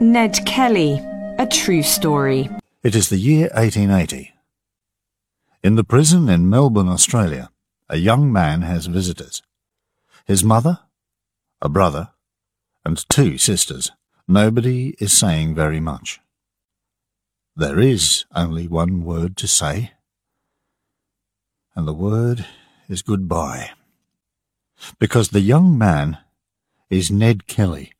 Ned Kelly, a true story. It is the year 1880. In the prison in Melbourne, Australia, a young man has visitors. His mother, a brother, and two sisters. Nobody is saying very much. There is only one word to say, and the word is goodbye. Because the young man is Ned Kelly,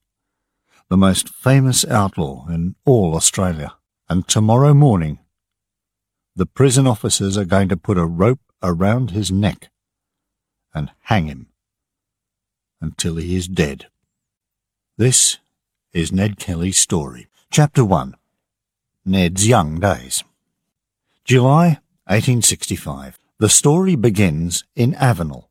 the most famous outlaw in all Australia, and tomorrow morning the prison officers are going to put a rope around his neck and hang him until he is dead. This is Ned Kelly's story. Chapter 1 Ned's Young Days. July 1865. The story begins in Avenel,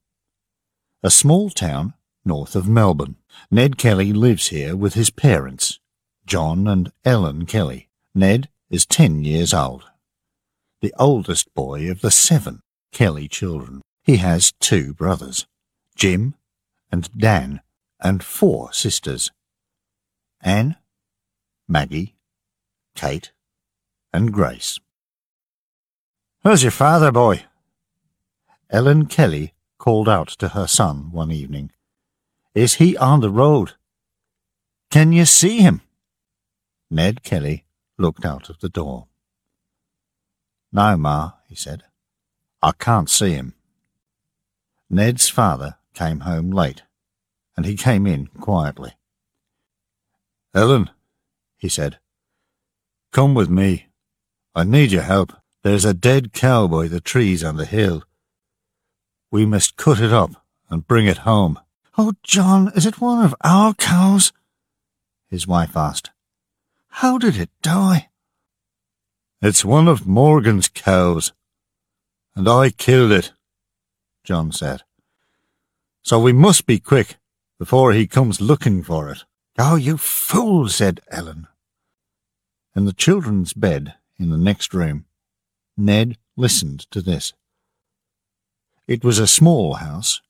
a small town north of Melbourne. Ned Kelly lives here with his parents, John and Ellen Kelly. Ned is ten years old, the oldest boy of the seven Kelly children. He has two brothers, Jim and Dan, and four sisters, Anne, Maggie, Kate, and Grace. Where's your father, boy? Ellen Kelly called out to her son one evening. Is he on the road? Can you see him? Ned Kelly looked out of the door. No, Ma, he said. I can't see him. Ned's father came home late, and he came in quietly. Ellen, he said, come with me. I need your help. There's a dead cow by the trees on the hill. We must cut it up and bring it home. Oh, John, is it one of our cows? His wife asked. How did it die? It's one of Morgan's cows, and I killed it, John said. So we must be quick before he comes looking for it. Oh, you fool, said Ellen. In the children's bed, in the next room. Ned listened to this. It was a small house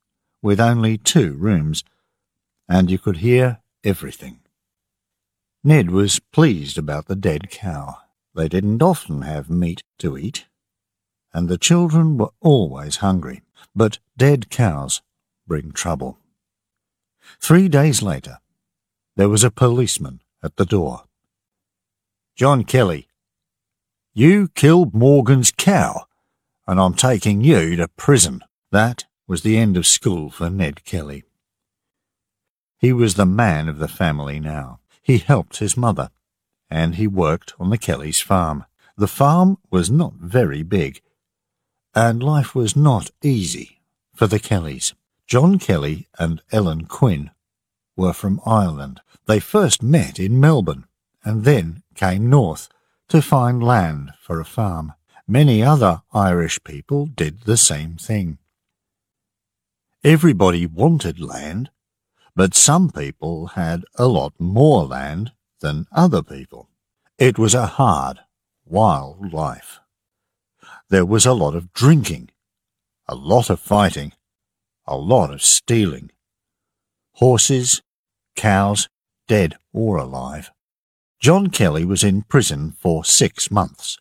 with only two rooms, and you could hear everything. Ned was pleased about the dead cow. They didn't often have meat to eat, and the children were always hungry. But dead cows bring trouble. Three days later, there was a policeman at the door. John Kelly, you killed Morgan's cow, and I'm taking you to prison. That was the end of school for Ned Kelly. He was the man of the family now. He helped his mother, and he worked on the Kellys' farm. The farm was not very big, and life was not easy for the Kellys. John Kelly and Ellen Quinn were from Ireland. They first met in Melbourne, and then came north to find land for a farm. Many other Irish people did the same thing. Everybody wanted land, but some people had a lot more land than other people. It was a hard, wild life. There was a lot of drinking, a lot of fighting, a lot of stealing. Horses, cows, dead or alive. John Kelly was in prison for six months.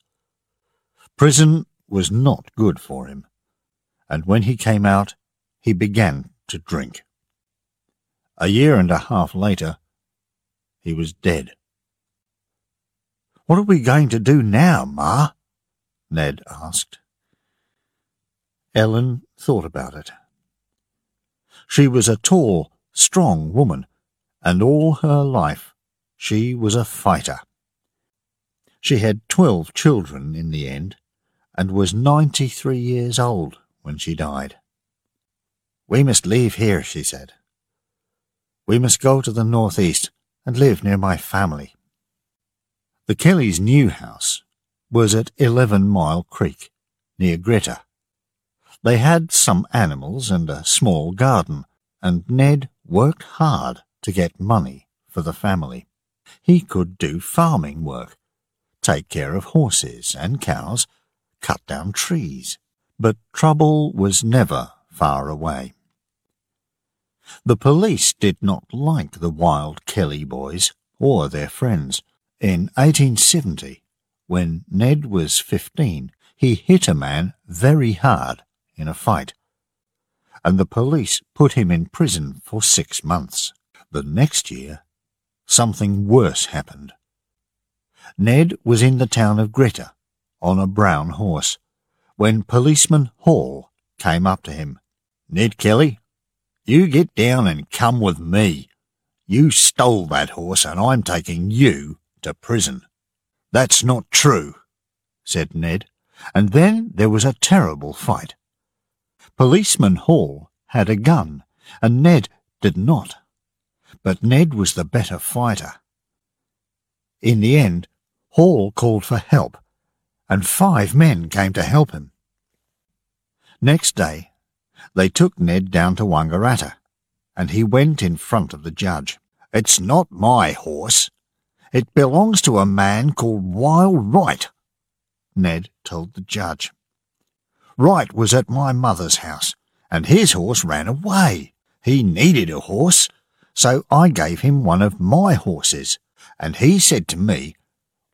Prison was not good for him, and when he came out, he began to drink. A year and a half later, he was dead. What are we going to do now, Ma? Ned asked. Ellen thought about it. She was a tall, strong woman, and all her life she was a fighter. She had twelve children in the end and was ninety-three years old when she died. We must leave here, she said. We must go to the northeast and live near my family. The Kellys' new house was at Eleven Mile Creek, near Greta. They had some animals and a small garden, and Ned worked hard to get money for the family. He could do farming work, take care of horses and cows, cut down trees. But trouble was never far away. The police did not like the wild Kelly boys or their friends. In 1870, when Ned was 15, he hit a man very hard in a fight, and the police put him in prison for six months. The next year, something worse happened. Ned was in the town of Greta on a brown horse when policeman Hall came up to him. Ned Kelly, you get down and come with me. You stole that horse and I'm taking you to prison. That's not true, said Ned, and then there was a terrible fight. Policeman Hall had a gun, and Ned did not. But Ned was the better fighter. In the end, Hall called for help, and five men came to help him. Next day, they took Ned down to Wangaratta, and he went in front of the judge. It's not my horse. It belongs to a man called Wild Wright, Ned told the judge. Wright was at my mother's house, and his horse ran away. He needed a horse, so I gave him one of my horses, and he said to me,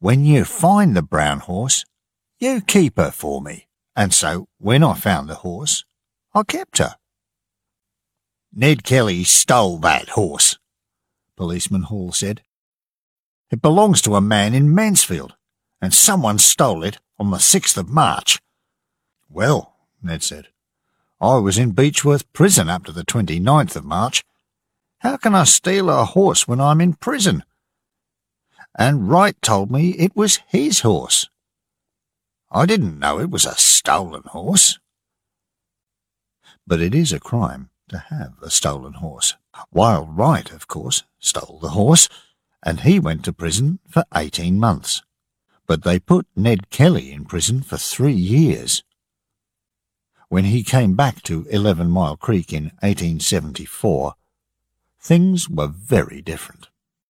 When you find the brown horse, you keep her for me. And so, when I found the horse, I kept her. Ned Kelly stole that horse, Policeman Hall said. It belongs to a man in Mansfield, and someone stole it on the 6th of March. Well, Ned said, I was in Beechworth prison up to the 29th of March. How can I steal a horse when I'm in prison? And Wright told me it was his horse. I didn't know it was a stolen horse. But it is a crime to have a stolen horse. Wild Wright, of course, stole the horse, and he went to prison for eighteen months but they put Ned Kelly in prison for three years. When he came back to Eleven Mile Creek in 1874, things were very different.